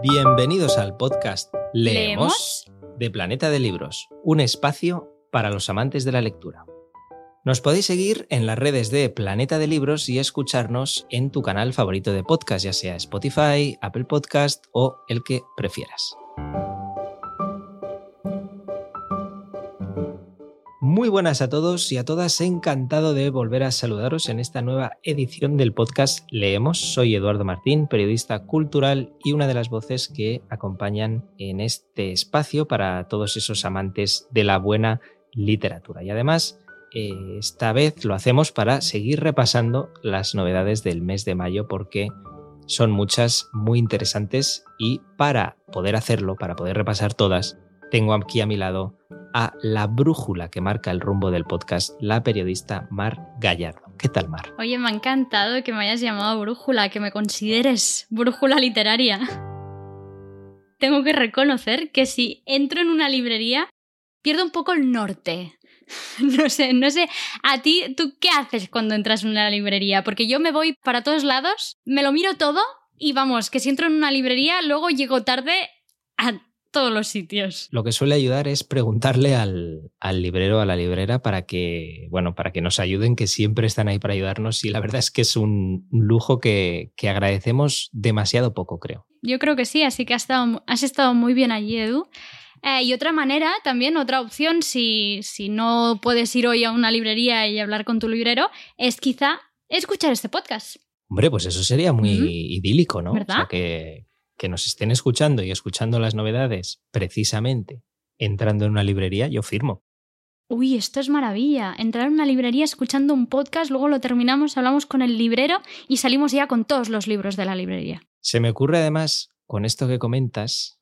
Bienvenidos al podcast Leemos, de Planeta de Libros, un espacio para los amantes de la lectura. Nos podéis seguir en las redes de Planeta de Libros y escucharnos en tu canal favorito de podcast, ya sea Spotify, Apple Podcast o el que prefieras. Muy buenas a todos y a todas, encantado de volver a saludaros en esta nueva edición del podcast Leemos. Soy Eduardo Martín, periodista cultural y una de las voces que acompañan en este espacio para todos esos amantes de la buena literatura. Y además, eh, esta vez lo hacemos para seguir repasando las novedades del mes de mayo porque son muchas muy interesantes y para poder hacerlo, para poder repasar todas, tengo aquí a mi lado a la brújula que marca el rumbo del podcast, la periodista Mar Gallardo. ¿Qué tal, Mar? Oye, me ha encantado que me hayas llamado brújula, que me consideres brújula literaria. Tengo que reconocer que si entro en una librería, pierdo un poco el norte. No sé, no sé. A ti, ¿tú qué haces cuando entras en una librería? Porque yo me voy para todos lados, me lo miro todo y vamos, que si entro en una librería, luego llego tarde a todos los sitios. Lo que suele ayudar es preguntarle al, al, librero, a la librera, para que, bueno, para que nos ayuden, que siempre están ahí para ayudarnos. Y la verdad es que es un, lujo que, que agradecemos demasiado poco, creo. Yo creo que sí, así que has estado, has estado muy bien allí, Edu. Eh, y otra manera, también otra opción, si, si no puedes ir hoy a una librería y hablar con tu librero, es quizá escuchar este podcast. Hombre, pues eso sería muy idílico, ¿no? ¿Verdad? O sea, que, que nos estén escuchando y escuchando las novedades precisamente entrando en una librería, yo firmo. Uy, esto es maravilla. Entrar en una librería escuchando un podcast, luego lo terminamos, hablamos con el librero y salimos ya con todos los libros de la librería. Se me ocurre además, con esto que comentas,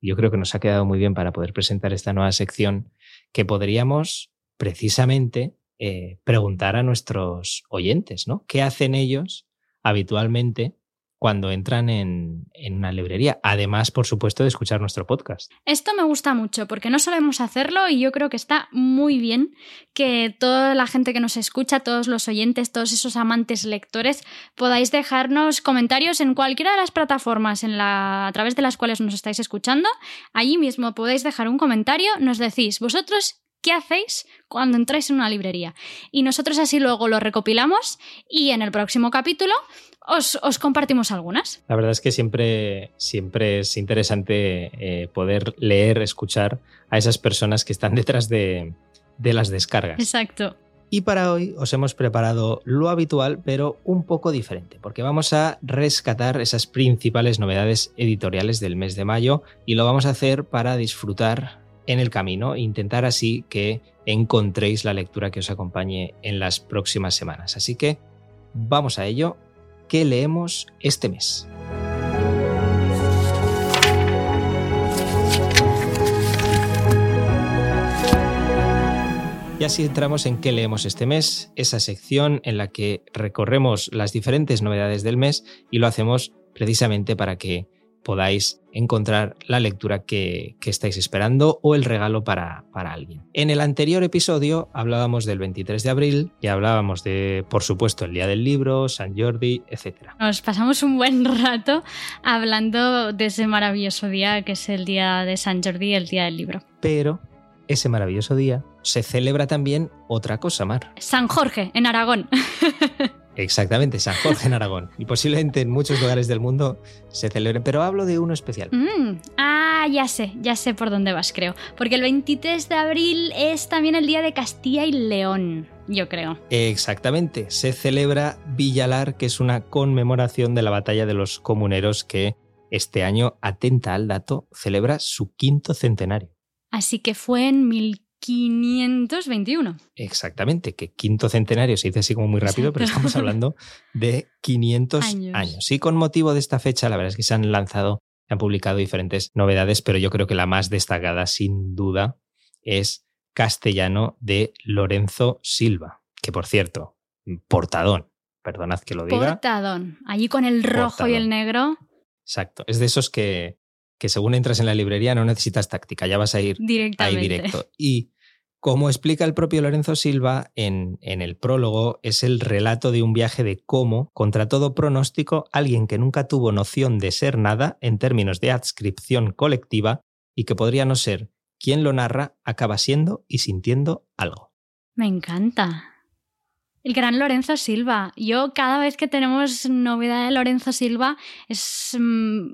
yo creo que nos ha quedado muy bien para poder presentar esta nueva sección, que podríamos precisamente eh, preguntar a nuestros oyentes, ¿no? ¿Qué hacen ellos habitualmente cuando entran en, en, una librería. Además, por supuesto, de escuchar nuestro podcast. Esto me gusta mucho porque no solemos hacerlo y yo creo que está muy bien que toda la gente que nos escucha, todos los oyentes, todos esos amantes lectores, podáis dejarnos comentarios en cualquiera de las plataformas en la, a través de las cuales nos estáis escuchando. Allí mismo podéis dejar un comentario, nos decís, vosotros ¿Qué hacéis cuando entráis en una librería? Y nosotros así luego lo recopilamos y en el próximo capítulo os, os compartimos algunas. La verdad es que siempre, siempre es interesante eh, poder leer, escuchar a esas personas que están detrás de, de las descargas. Exacto. Y para hoy os hemos preparado lo habitual, pero un poco diferente, porque vamos a rescatar esas principales novedades editoriales del mes de mayo y lo vamos a hacer para disfrutar en el camino intentar así que encontréis la lectura que os acompañe en las próximas semanas. Así que vamos a ello. ¿Qué leemos este mes? Y así entramos en qué leemos este mes, esa sección en la que recorremos las diferentes novedades del mes y lo hacemos precisamente para que podáis encontrar la lectura que, que estáis esperando o el regalo para, para, alguien. En el anterior episodio hablábamos del 23 de abril y hablábamos de, por supuesto, el Día del Libro, San Jordi, etc. Nos pasamos un buen rato hablando de ese maravilloso día que es el Día de San Jordi, el Día del Libro. Pero ese maravilloso día se celebra también otra cosa, Mar. San Jorge, en Aragón. Exactamente, San Jorge en Aragón. Y posiblemente en muchos lugares del mundo se celebren, pero hablo de uno especial. Mm, ah, ya sé, ya sé por dónde vas, creo. Porque el 23 de abril es también el Día de Castilla y León, yo creo. Exactamente, se celebra Villalar, que es una conmemoración de la batalla de los comuneros que este año, atenta al dato, celebra su quinto centenario. Así que fue en 1521. Exactamente, que quinto centenario se dice así como muy rápido, Exacto. pero estamos hablando de 500 Años. años. Y con motivo de esta fecha, la verdad es que se han lanzado, se han publicado diferentes novedades, pero yo creo que la más destacada, sin duda, es Castellano de Lorenzo Silva, que por cierto, portadón, perdonad que lo diga. Portadón. Allí con el rojo Portadón. y el negro Exacto, es de esos que, que según entras en la librería no necesitas táctica, ya vas a ir ahí directo. Y Como explica el propio Lorenzo Silva en, en, el prólogo, es el relato de un viaje de cómo, contra todo pronóstico, alguien que nunca tuvo noción de ser nada en términos de adscripción colectiva y que podría no ser quien lo narra, acaba siendo y sintiendo algo. Me encanta. El gran Lorenzo Silva. Yo cada vez que tenemos novedad de Lorenzo Silva es mm,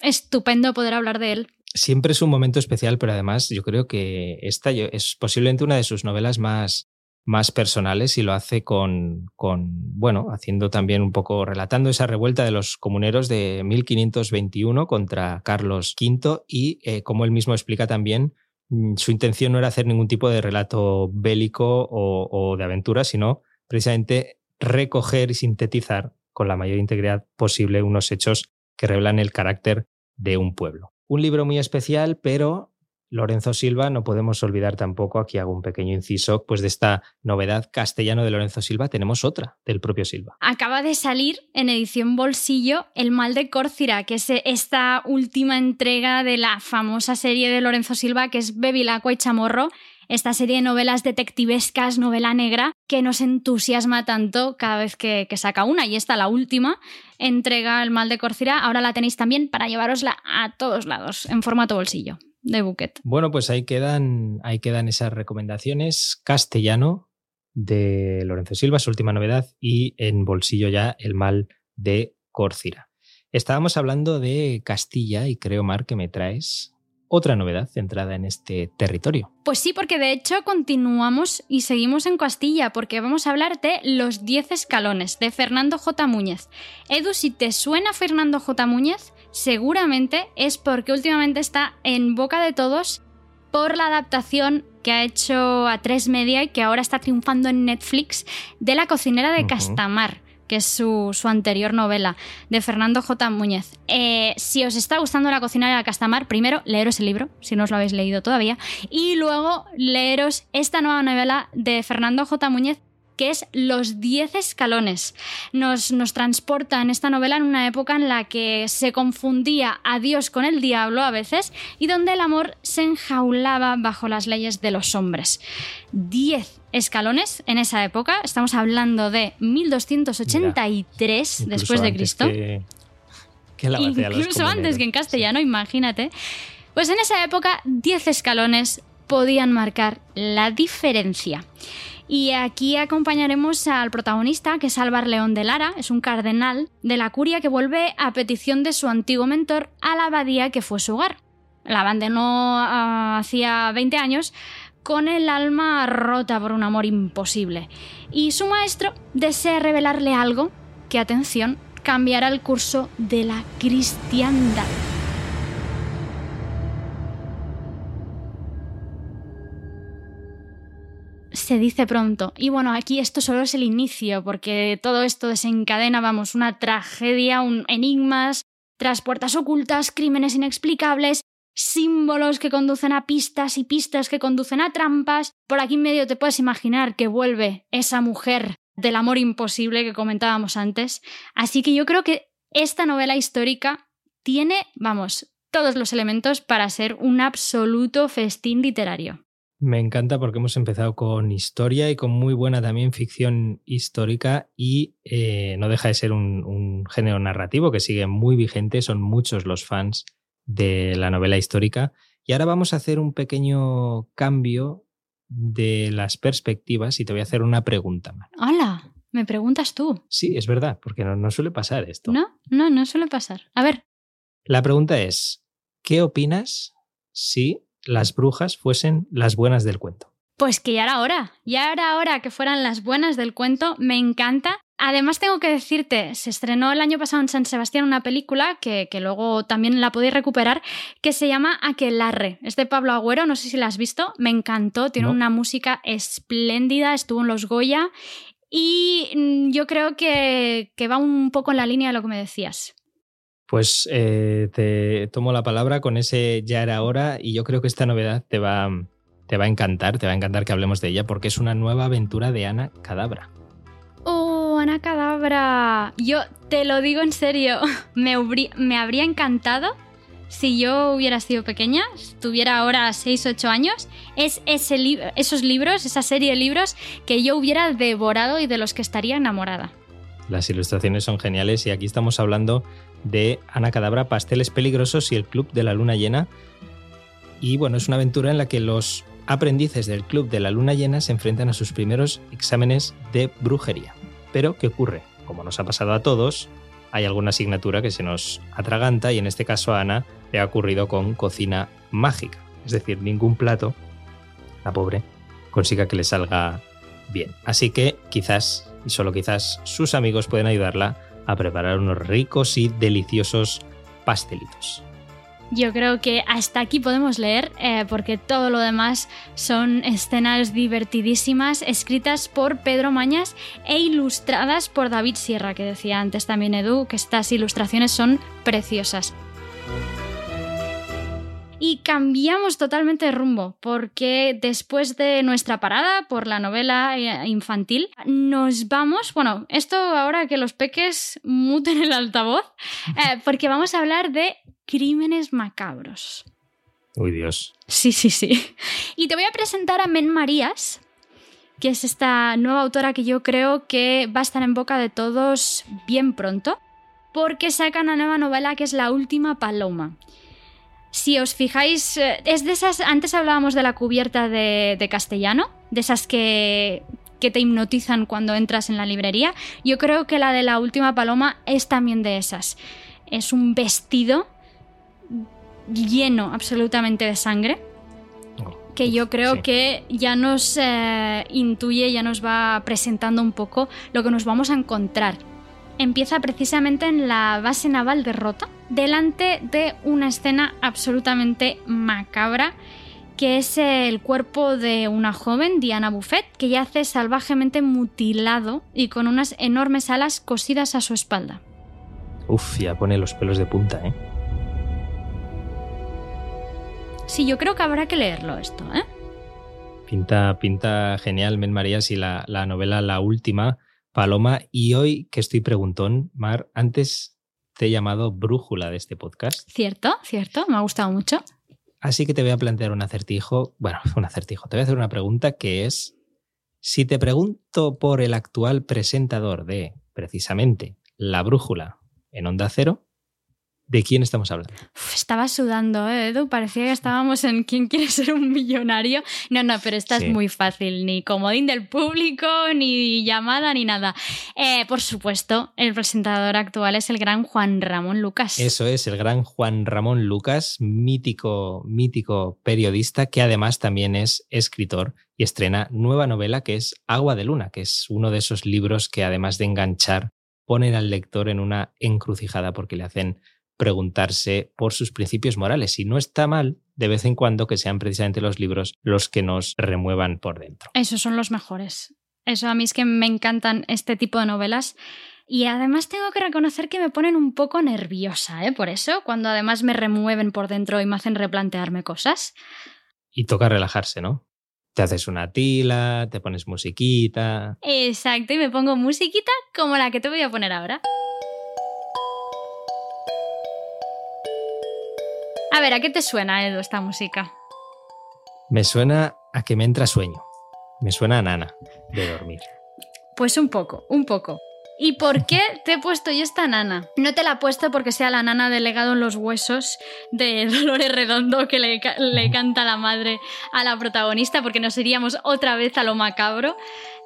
estupendo poder hablar de él. Siempre es un momento especial, pero además yo creo que esta es posiblemente una de sus novelas más, más personales y lo hace con, con, bueno, haciendo también un poco, relatando esa revuelta de los comuneros de 1521 contra Carlos V y, eh, como él mismo explica también, mm, su intención no era hacer ningún tipo de relato bélico o, o de aventura, sino precisamente recoger y sintetizar con la mayor integridad posible unos hechos que revelan el carácter de un pueblo. Un libro muy especial, pero Lorenzo Silva, no podemos olvidar tampoco, aquí hago un pequeño inciso, pues de esta novedad castellano de Lorenzo Silva tenemos otra del propio Silva. Acaba de salir en edición bolsillo El mal de Córcira, que es esta última entrega de la famosa serie de Lorenzo Silva que es Bevilacqua y Chamorro, esta serie de novelas detectivescas, novela negra, que nos entusiasma tanto cada vez que, saca una. Y esta, la última, entrega El mal de Corcira. Ahora la tenéis también para llevarosla a todos lados, en formato bolsillo de buquet. Bueno, pues ahí quedan, ahí quedan esas recomendaciones. Castellano de Lorenzo Silva, su última novedad, y en bolsillo ya El mal de Córcira. Estábamos hablando de Castilla y creo, Mar, que me traes otra novedad centrada en este territorio. Pues sí, porque de hecho continuamos y seguimos en Castilla, porque vamos a hablar de Los Diez Escalones, de Fernando J. Muñez. Edu, si te suena Fernando J. Muñez, seguramente es porque últimamente está en boca de todos por la adaptación que ha hecho a tres media y que ahora está triunfando en Netflix de La cocinera de Castamar que es su, anterior novela, de Fernando J. Muñez. Eh, si os está gustando La cocinera de Castamar, primero leeros el libro, si no os lo habéis leído todavía, y luego leeros esta nueva novela de Fernando J. Muñez que es Los Diez Escalones. Nos, nos, transporta en esta novela en una época en la que se confundía a Dios con el diablo a veces y donde el amor se enjaulaba bajo las leyes de los hombres. Diez escalones en esa época, estamos hablando de 1283 después de Cristo. incluso antes que en castellano, imagínate. Pues en esa época, diez escalones podían marcar la diferencia. Y aquí acompañaremos al protagonista, que es Álvar León de Lara, es un cardenal de la curia que vuelve a petición de su antiguo mentor a la abadía que fue su hogar. La abandonó uh, hacía 20 años con el alma rota por un amor imposible. Y su maestro desea revelarle algo que, atención, cambiará el curso de la cristiandad. Se dice pronto. Y bueno, aquí esto solo es el inicio, porque todo esto desencadena, vamos, una tragedia, un enigmas, tras puertas ocultas, crímenes inexplicables, símbolos que conducen a pistas y pistas que conducen a trampas. Por aquí en medio te puedes imaginar que vuelve esa mujer del amor imposible que comentábamos antes. Así que yo creo que esta novela histórica tiene, vamos, todos los elementos para ser un absoluto festín literario. Me encanta porque hemos empezado con historia y con muy buena también ficción histórica y eh, no deja de ser un, género narrativo que sigue muy vigente, son muchos los fans de la novela histórica. Y ahora vamos a hacer un pequeño cambio de las perspectivas y te voy a hacer una pregunta. Hola, ¿me preguntas tú? Sí, es verdad, porque no, no suele pasar esto. No, no, no suele pasar. A ver. La pregunta es, ¿qué opinas si las brujas fuesen las buenas del cuento. Pues que ya era hora, ya era hora que fueran las buenas del cuento, me encanta. Además tengo que decirte, se estrenó el año pasado en San Sebastián una película que, luego también la podéis recuperar, que se llama Aquelarre. Es de Pablo Agüero, no sé si la has visto, me encantó, tiene una música espléndida, estuvo en los Goya y mm, yo creo que, que va un poco en la línea de lo que me decías. Pues eh, te tomo la palabra con ese ya era hora y yo creo que esta novedad te va, te va a encantar, te va a encantar que hablemos de ella porque es una nueva aventura de Ana Cadabra. ¡Oh, Ana Cadabra! Yo te lo digo en serio, me, me habría encantado si yo hubiera sido pequeña, tuviera ahora 6 8 años, es ese esos libros, esa serie de libros que yo hubiera devorado y de los que estaría enamorada. Las ilustraciones son geniales y aquí estamos hablando de Ana Cadabra, Pasteles Peligrosos y el Club de la Luna Llena. Y bueno, es una aventura en la que los aprendices del Club de la Luna Llena se enfrentan a sus primeros exámenes de brujería. Pero, ¿qué ocurre? Como nos ha pasado a todos, hay alguna asignatura que se nos atraganta y en este caso a Ana le ha ocurrido con cocina mágica. Es decir, ningún plato, la pobre, consiga que le salga bien. Así que quizás, y solo quizás, sus amigos pueden ayudarla a preparar unos ricos y deliciosos pastelitos. Yo creo que hasta aquí podemos leer, eh, porque todo lo demás son escenas divertidísimas, escritas por Pedro Mañas e ilustradas por David Sierra, que decía antes también Edu, que estas ilustraciones son preciosas y cambiamos totalmente de rumbo porque después de nuestra parada por la novela eh, infantil nos vamos, bueno, esto ahora que los peques muten el altavoz, eh, porque vamos a hablar de crímenes macabros. Uy Dios. Sí, sí, sí. Y te voy a presentar a Men Marías, que es esta nueva autora que yo creo que va a estar en boca de todos bien pronto, porque saca una nueva novela que es La Última Paloma si os fijáis, eh, es de esas, antes hablábamos de la cubierta de, castellano, de esas que, que te hipnotizan cuando entras en la librería. Yo creo que la de la última paloma es también de esas. Es un vestido lleno absolutamente de sangre. Oh, que yo creo que ya nos eh, intuye, ya nos va presentando un poco lo que nos vamos a encontrar empieza precisamente en la base naval de Rota, delante de una escena absolutamente macabra que es el cuerpo de una joven, Diana Buffet, que yace salvajemente mutilado y con unas enormes alas cosidas a su espalda. Uf, ya pone los pelos de punta, ¿eh? Sí, yo creo que habrá que leerlo esto, ¿eh? Pinta, pinta genial, Men María, si la, la novela La Última Paloma, y hoy que estoy preguntón, Mar, antes te he llamado brújula de este podcast. Cierto, cierto, me ha gustado mucho. Así que te voy a plantear un acertijo, bueno, un acertijo, te voy a hacer una pregunta que es, si te pregunto por el actual presentador de, precisamente, La Brújula en Onda Cero, ¿De quién estamos hablando? estaba sudando, ¿eh, Edu. Parecía que estábamos en ¿Quién quiere ser un millonario? No, no, pero esta es muy fácil. Ni comodín del público, ni llamada, ni nada. Eh, por supuesto, el presentador actual es el gran Juan Ramón Lucas. Eso es, el gran Juan Ramón Lucas, mítico, mítico periodista que además también es escritor y estrena nueva novela que es Agua de Luna, que es uno de esos libros que además de enganchar, ponen al lector en una encrucijada porque le hacen preguntarse por sus principios morales. Y no está mal de vez en cuando que sean precisamente los libros los que nos remuevan por dentro. Esos son los mejores. Eso a mí es que me encantan este tipo de novelas. Y además tengo que reconocer que me ponen un poco nerviosa, ¿eh? Por eso, cuando además me remueven por dentro y me hacen replantearme cosas. Y toca relajarse, ¿no? Te haces una tila, te pones musiquita. Exacto, y me pongo musiquita como la que te voy a poner ahora. A ver, ¿a qué te suena, Edu, esta música? Me suena a que me entra sueño. Me suena a nana de dormir. Pues un poco, un poco. ¿Y por qué te he puesto yo esta nana? No te la he puesto porque sea la nana delegado en los huesos de Dolores Redondo que le, le canta la madre a la protagonista, porque nos iríamos otra vez a lo macabro.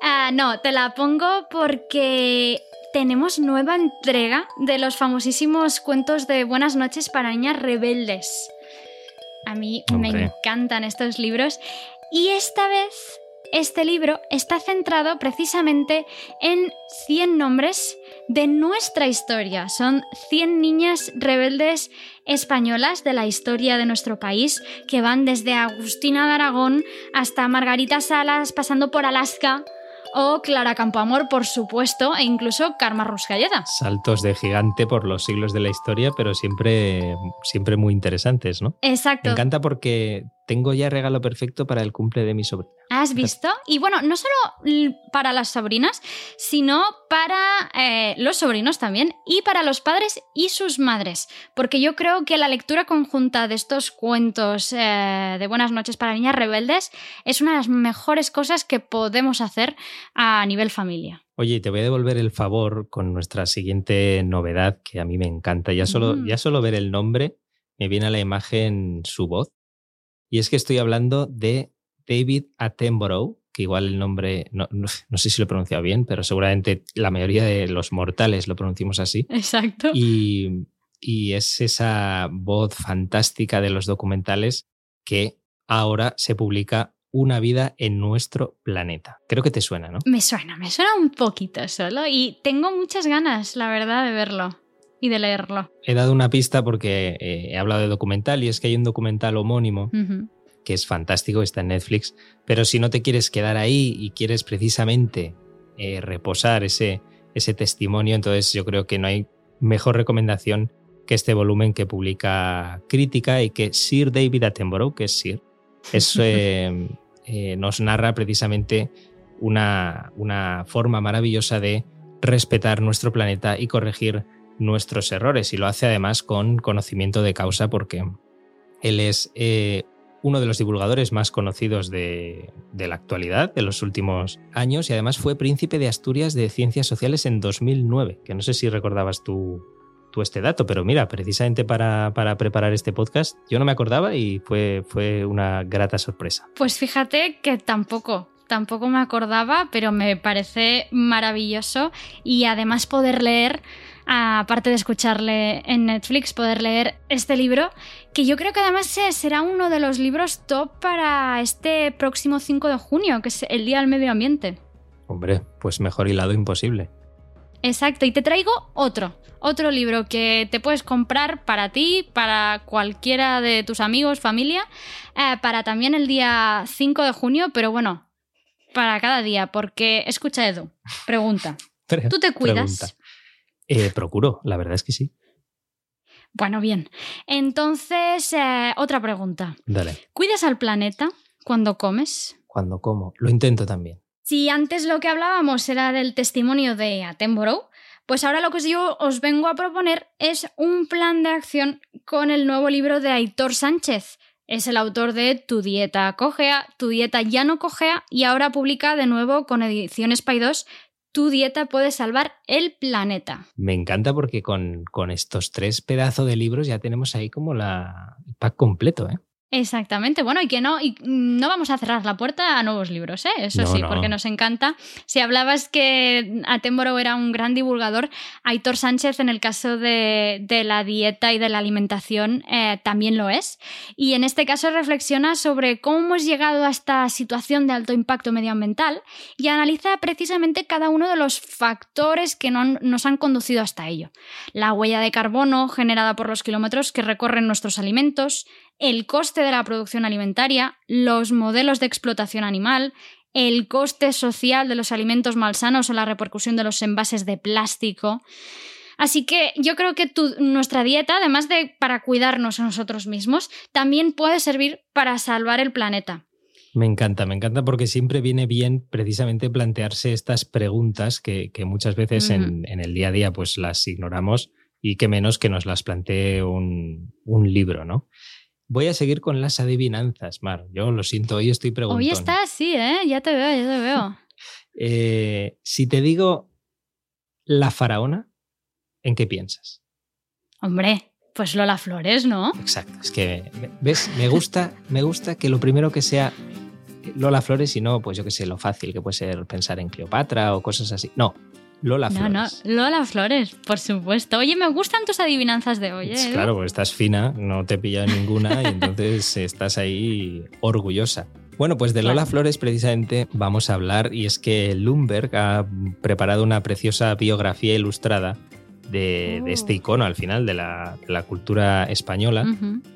Ah, no, te la pongo porque tenemos nueva entrega de los famosísimos cuentos de Buenas noches para niñas rebeldes. A mí me encantan estos libros y esta vez este libro está centrado precisamente en 100 nombres de nuestra historia. Son 100 niñas rebeldes españolas de la historia de nuestro país que van desde Agustina de Aragón hasta Margarita Salas, pasando por Alaska, o Clara Campoamor, por supuesto, e incluso Karma Ruscalleda. Saltos de gigante por los siglos de la historia, pero siempre, siempre muy interesantes, ¿no? Exacto. Me encanta porque tengo ya regalo perfecto para el cumple de mi sobrina. ¿Has visto? Y bueno, no solo para las sobrinas, sino para eh, los sobrinos también y para los padres y sus madres. Porque yo creo que la lectura conjunta de estos cuentos eh, de Buenas noches para niñas rebeldes es una de las mejores cosas que podemos hacer a nivel familia. Oye, te voy a devolver el favor con nuestra siguiente novedad que a mí me encanta. Ya solo, mm. ya solo ver el nombre me viene a la imagen su voz. Y es que estoy hablando de David Attenborough, que igual el nombre, no, sé si lo he pronunciado bien, pero seguramente la mayoría de los mortales lo pronunciamos así. Exacto. Y, y es esa voz fantástica de los documentales que ahora se publica una vida en nuestro planeta. Creo que te suena, ¿no? Me suena, me suena un poquito solo y tengo muchas ganas, la verdad, de verlo y de leerlo. He dado una pista porque eh, he hablado de documental y es que hay un documental homónimo que es fantástico, está en Netflix, pero si no te quieres quedar ahí y quieres precisamente eh, reposar ese, ese testimonio, entonces yo creo que no hay mejor recomendación que este volumen que publica Crítica y que Sir David Attenborough, que es Sir, eh, eh, nos narra precisamente una, una forma maravillosa de respetar nuestro planeta y corregir nuestros errores. Y lo hace además con conocimiento de causa porque él es eh, uno de los divulgadores más conocidos de, de, la actualidad, de los últimos años, y además fue príncipe de Asturias de Ciencias Sociales en 2009, que no sé si recordabas tú este dato, pero mira, precisamente para, preparar este podcast yo no me acordaba y fue, fue una grata sorpresa. Pues fíjate que tampoco, tampoco me acordaba, pero me parece maravilloso y además poder leer, aparte de escucharle en Netflix, poder leer este libro, que yo creo que además será uno de los libros top para este próximo 5 de junio, que es el Día del Medio Ambiente. Hombre, pues mejor hilado imposible. Exacto, y te traigo otro, otro libro que te puedes comprar para ti, para cualquiera de tus amigos, familia, eh, para también el día 5 de junio, pero bueno, para cada día, porque escucha Edu, pregunta, ¿tú te cuidas? Eh, procuro, la verdad es que sí. Bueno, bien. Entonces, eh, otra pregunta. Dale. ¿Cuidas al planeta cuando comes? Cuando como. Lo intento también. Si antes lo que hablábamos era del testimonio de Attenborough, pues ahora lo que yo os vengo a proponer es un plan de acción con el nuevo libro de Aitor Sánchez. Es el autor de Tu dieta cogea, Tu dieta ya no cogea y ahora publica de nuevo con Ediciones Paidós Tu dieta puede salvar el planeta. Me encanta porque con, con estos tres pedazos de libros ya tenemos ahí como la, el pack completo, ¿eh? Exactamente, bueno, y que no, y no vamos a cerrar la puerta a nuevos libros, ¿eh? eso sí, porque nos encanta. Si hablabas que Attenborough era un gran divulgador, Aitor Sánchez en el caso de, la dieta y de la alimentación eh, también lo es. Y en este caso reflexiona sobre cómo hemos llegado a esta situación de alto impacto medioambiental y analiza precisamente cada uno de los factores que nos han conducido hasta ello. La huella de carbono generada por los kilómetros que recorren nuestros alimentos, el coste de la producción alimentaria, los modelos de explotación animal, el coste social de los alimentos malsanos o la repercusión de los envases de plástico. Así que yo creo que nuestra dieta, además de para cuidarnos a nosotros mismos, también puede servir para salvar el planeta. Me encanta, me encanta porque siempre viene bien precisamente plantearse estas preguntas que, muchas veces en, el día a día pues las ignoramos y que menos que nos las plantee un, un libro, ¿no? Voy a seguir con las adivinanzas, Mar. Yo lo siento, hoy estoy preguntando. Hoy está así, ¿eh? Ya te veo, ya te veo. Eh, si te digo la faraona, ¿en qué piensas? Hombre, pues Lola Flores, ¿no? Exacto. Es que, ¿ves? Me gusta, me gusta que lo primero que sea Lola Flores y no, pues yo qué sé, lo fácil que puede ser pensar en Cleopatra o cosas así. No, Lola Flores. No, no, Lola Flores, por supuesto. Oye, me gustan tus adivinanzas de hoy. ¿eh? Claro, porque estás fina, no te pilla ninguna y entonces estás ahí orgullosa. Bueno, pues de Lola Flores precisamente vamos a hablar y es que Lumberg ha preparado una preciosa biografía ilustrada de, este oh. icono al final de la, cultura española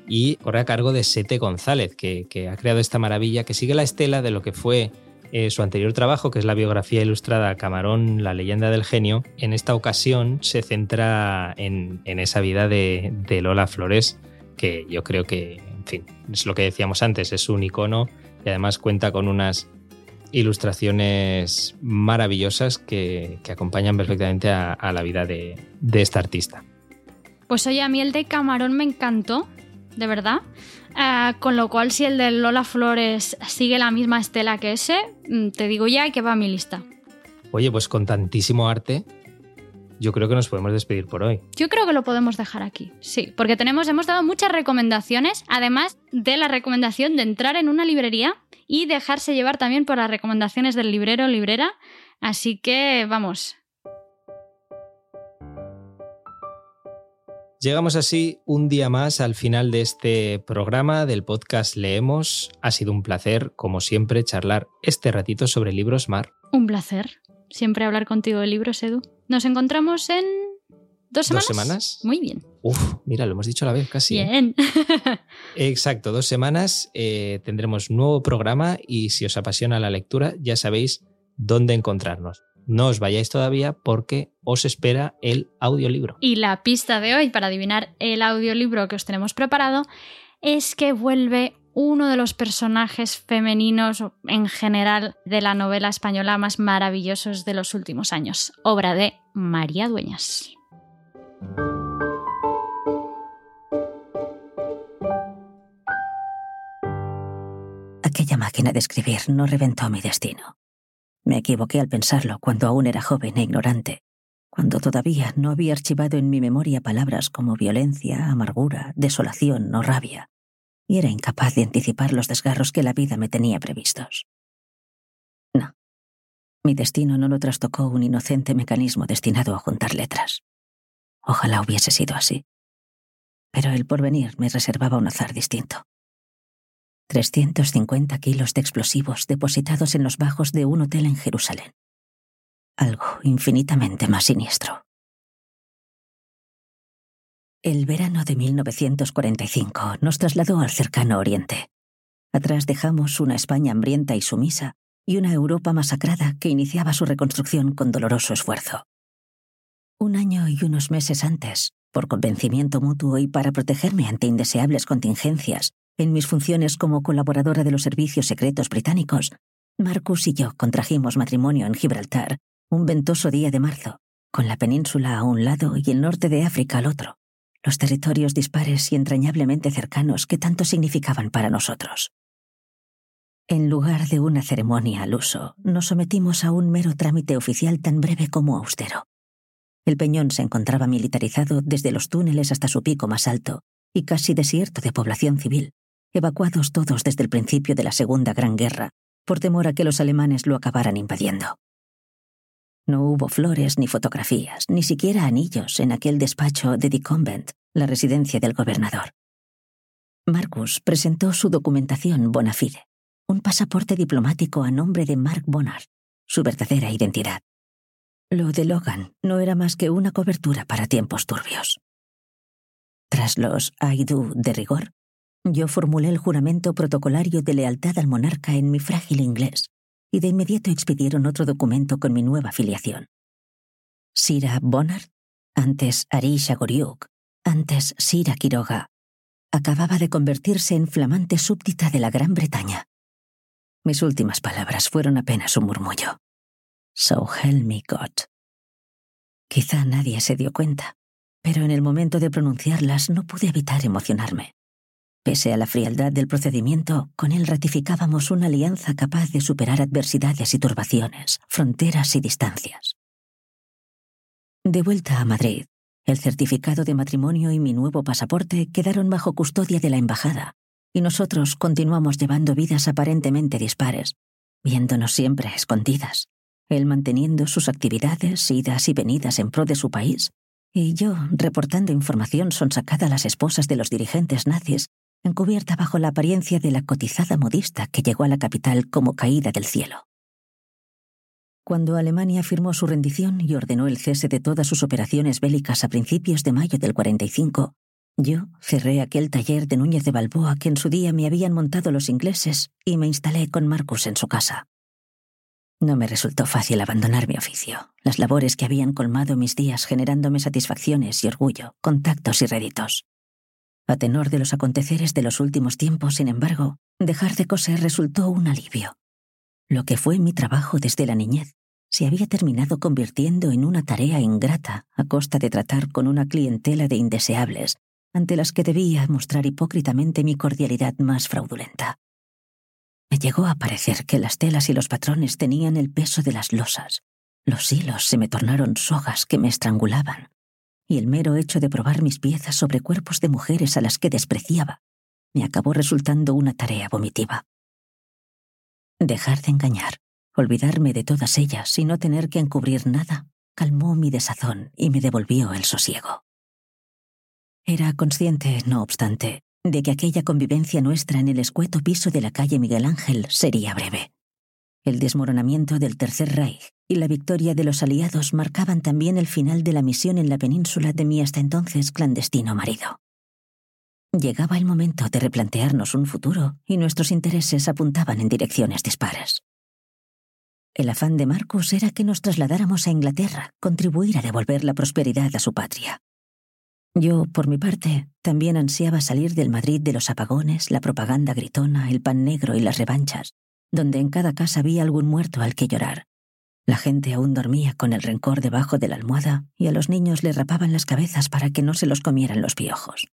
y corre a cargo de Sete González, que, que ha creado esta maravilla que sigue la estela de lo que fue eh, su anterior trabajo, que es la biografía ilustrada Camarón, la leyenda del genio, en esta ocasión se centra en, esa vida de, Lola Flores, que yo creo que, en fin, es lo que decíamos antes, es un icono y además cuenta con unas ilustraciones maravillosas que, acompañan perfectamente a, la vida de, esta artista. Pues oye, a mí el de Camarón me encantó, de verdad. Ah, con lo cual, si el de Lola Flores sigue la misma estela que ese, te digo ya que va a mi lista. Oye, pues con tantísimo arte, yo creo que nos podemos despedir por hoy. Yo creo que lo podemos dejar aquí, sí, porque tenemos, hemos dado muchas recomendaciones, además de la recomendación de entrar en una librería y dejarse llevar también por las recomendaciones del librero o librera. Así que vamos. Llegamos así un día más al final de este programa del podcast Leemos. Ha sido un placer, como siempre, charlar este ratito sobre libros, Mar. Un placer siempre hablar contigo de libros, Edu. Nos encontramos en dos semanas. ¿Dos semanas? Muy bien. Uf, mira, lo hemos dicho a la vez casi. ¿eh? Bien. Exacto, dos semanas eh, tendremos nuevo programa y si os apasiona la lectura ya sabéis dónde encontrarnos. No os vayáis todavía porque os espera el audiolibro. Y la pista de hoy para adivinar el audiolibro que os tenemos preparado es que vuelve uno de los personajes femeninos en general de la novela española más maravillosos de los últimos años, obra de María Dueñas. Aquella máquina de escribir no reventó mi destino. Me equivoqué al pensarlo cuando aún era joven e ignorante, cuando todavía no había archivado en mi memoria palabras como violencia, amargura, desolación o rabia y era incapaz de anticipar los desgarros que la vida me tenía previstos. No. Mi destino no lo trastocó un inocente mecanismo destinado a juntar letras. Ojalá hubiese sido así. Pero el porvenir me reservaba un azar distinto. 350 kilos de explosivos depositados en los bajos de un hotel en Jerusalén. Algo infinitamente más siniestro. El verano de 1945 nos trasladó al cercano Oriente. Atrás dejamos una España hambrienta y sumisa y una Europa masacrada que iniciaba su reconstrucción con doloroso esfuerzo. Un año y unos meses antes, por convencimiento mutuo y para protegerme ante indeseables contingencias en mis funciones como colaboradora de los servicios secretos británicos, Marcus y yo contrajimos matrimonio en Gibraltar un ventoso día de marzo, con la península a un lado y el norte de África al otro los territorios dispares y entrañablemente cercanos que tanto significaban para nosotros. En lugar de una ceremonia al uso, nos sometimos a un mero trámite oficial tan breve como austero. El peñón se encontraba militarizado desde los túneles hasta su pico más alto y casi desierto de población civil, evacuados todos desde el principio de la Segunda Gran Guerra, por temor a que los alemanes lo acabaran invadiendo. No hubo flores ni fotografías, ni siquiera anillos en aquel despacho de The Convent, la residencia del gobernador. Marcus presentó su documentación bona fide, un pasaporte diplomático a nombre de Mark Bonnard, su verdadera identidad. Lo de Logan no era más que una cobertura para tiempos turbios. Tras los I de rigor, yo formulé el juramento protocolario de lealtad al monarca en mi frágil inglés y de inmediato expidieron otro documento con mi nueva afiliación. Sira Bonnard, antes Arisha Goriuk, antes Sira Quiroga, acababa de convertirse en flamante súbdita de la Gran Bretaña. Mis últimas palabras fueron apenas un murmullo. So help me God. Quizá nadie se dio cuenta, pero en el momento de pronunciarlas no pude evitar emocionarme. Pese a la frialdad del procedimiento, con él ratificábamos una alianza capaz de superar adversidades y turbaciones, fronteras y distancias. De vuelta a Madrid, el certificado de matrimonio y mi nuevo pasaporte quedaron bajo custodia de la embajada, y nosotros continuamos llevando vidas aparentemente dispares, viéndonos siempre escondidas, él manteniendo sus actividades, idas y venidas en pro de su país, y yo reportando información sonsacada a las esposas de los dirigentes nazis encubierta bajo la apariencia de la cotizada modista que llegó a la capital como caída del cielo. Cuando Alemania firmó su rendición y ordenó el cese de todas sus operaciones bélicas a principios de mayo del 45, yo cerré aquel taller de Núñez de Balboa que en su día me habían montado los ingleses y me instalé con Marcus en su casa. No me resultó fácil abandonar mi oficio, las labores que habían colmado mis días generándome satisfacciones y orgullo, contactos y réditos. A tenor de los aconteceres de los últimos tiempos, sin embargo, dejar de coser resultó un alivio. Lo que fue mi trabajo desde la niñez se había terminado convirtiendo en una tarea ingrata a costa de tratar con una clientela de indeseables, ante las que debía mostrar hipócritamente mi cordialidad más fraudulenta. Me llegó a parecer que las telas y los patrones tenían el peso de las losas. Los hilos se me tornaron sogas que me estrangulaban, y el mero hecho de probar mis piezas sobre cuerpos de mujeres a las que despreciaba me acabó resultando una tarea vomitiva. Dejar de engañar, olvidarme de todas ellas y no tener que encubrir nada, calmó mi desazón y me devolvió el sosiego. Era consciente, no obstante, de que aquella convivencia nuestra en el escueto piso de la calle Miguel Ángel sería breve. El desmoronamiento del Tercer Reich y la victoria de los aliados marcaban también el final de la misión en la península de mi hasta entonces clandestino marido. Llegaba el momento de replantearnos un futuro y nuestros intereses apuntaban en direcciones dispares. El afán de Marcus era que nos trasladáramos a Inglaterra, contribuir a devolver la prosperidad a su patria. Yo, por mi parte, también ansiaba salir del Madrid de los apagones, la propaganda gritona, el pan negro y las revanchas, donde en cada casa había algún muerto al que llorar. La gente aún dormía con el rencor debajo de la almohada y a los niños le rapaban las cabezas para que no se los comieran los piojos.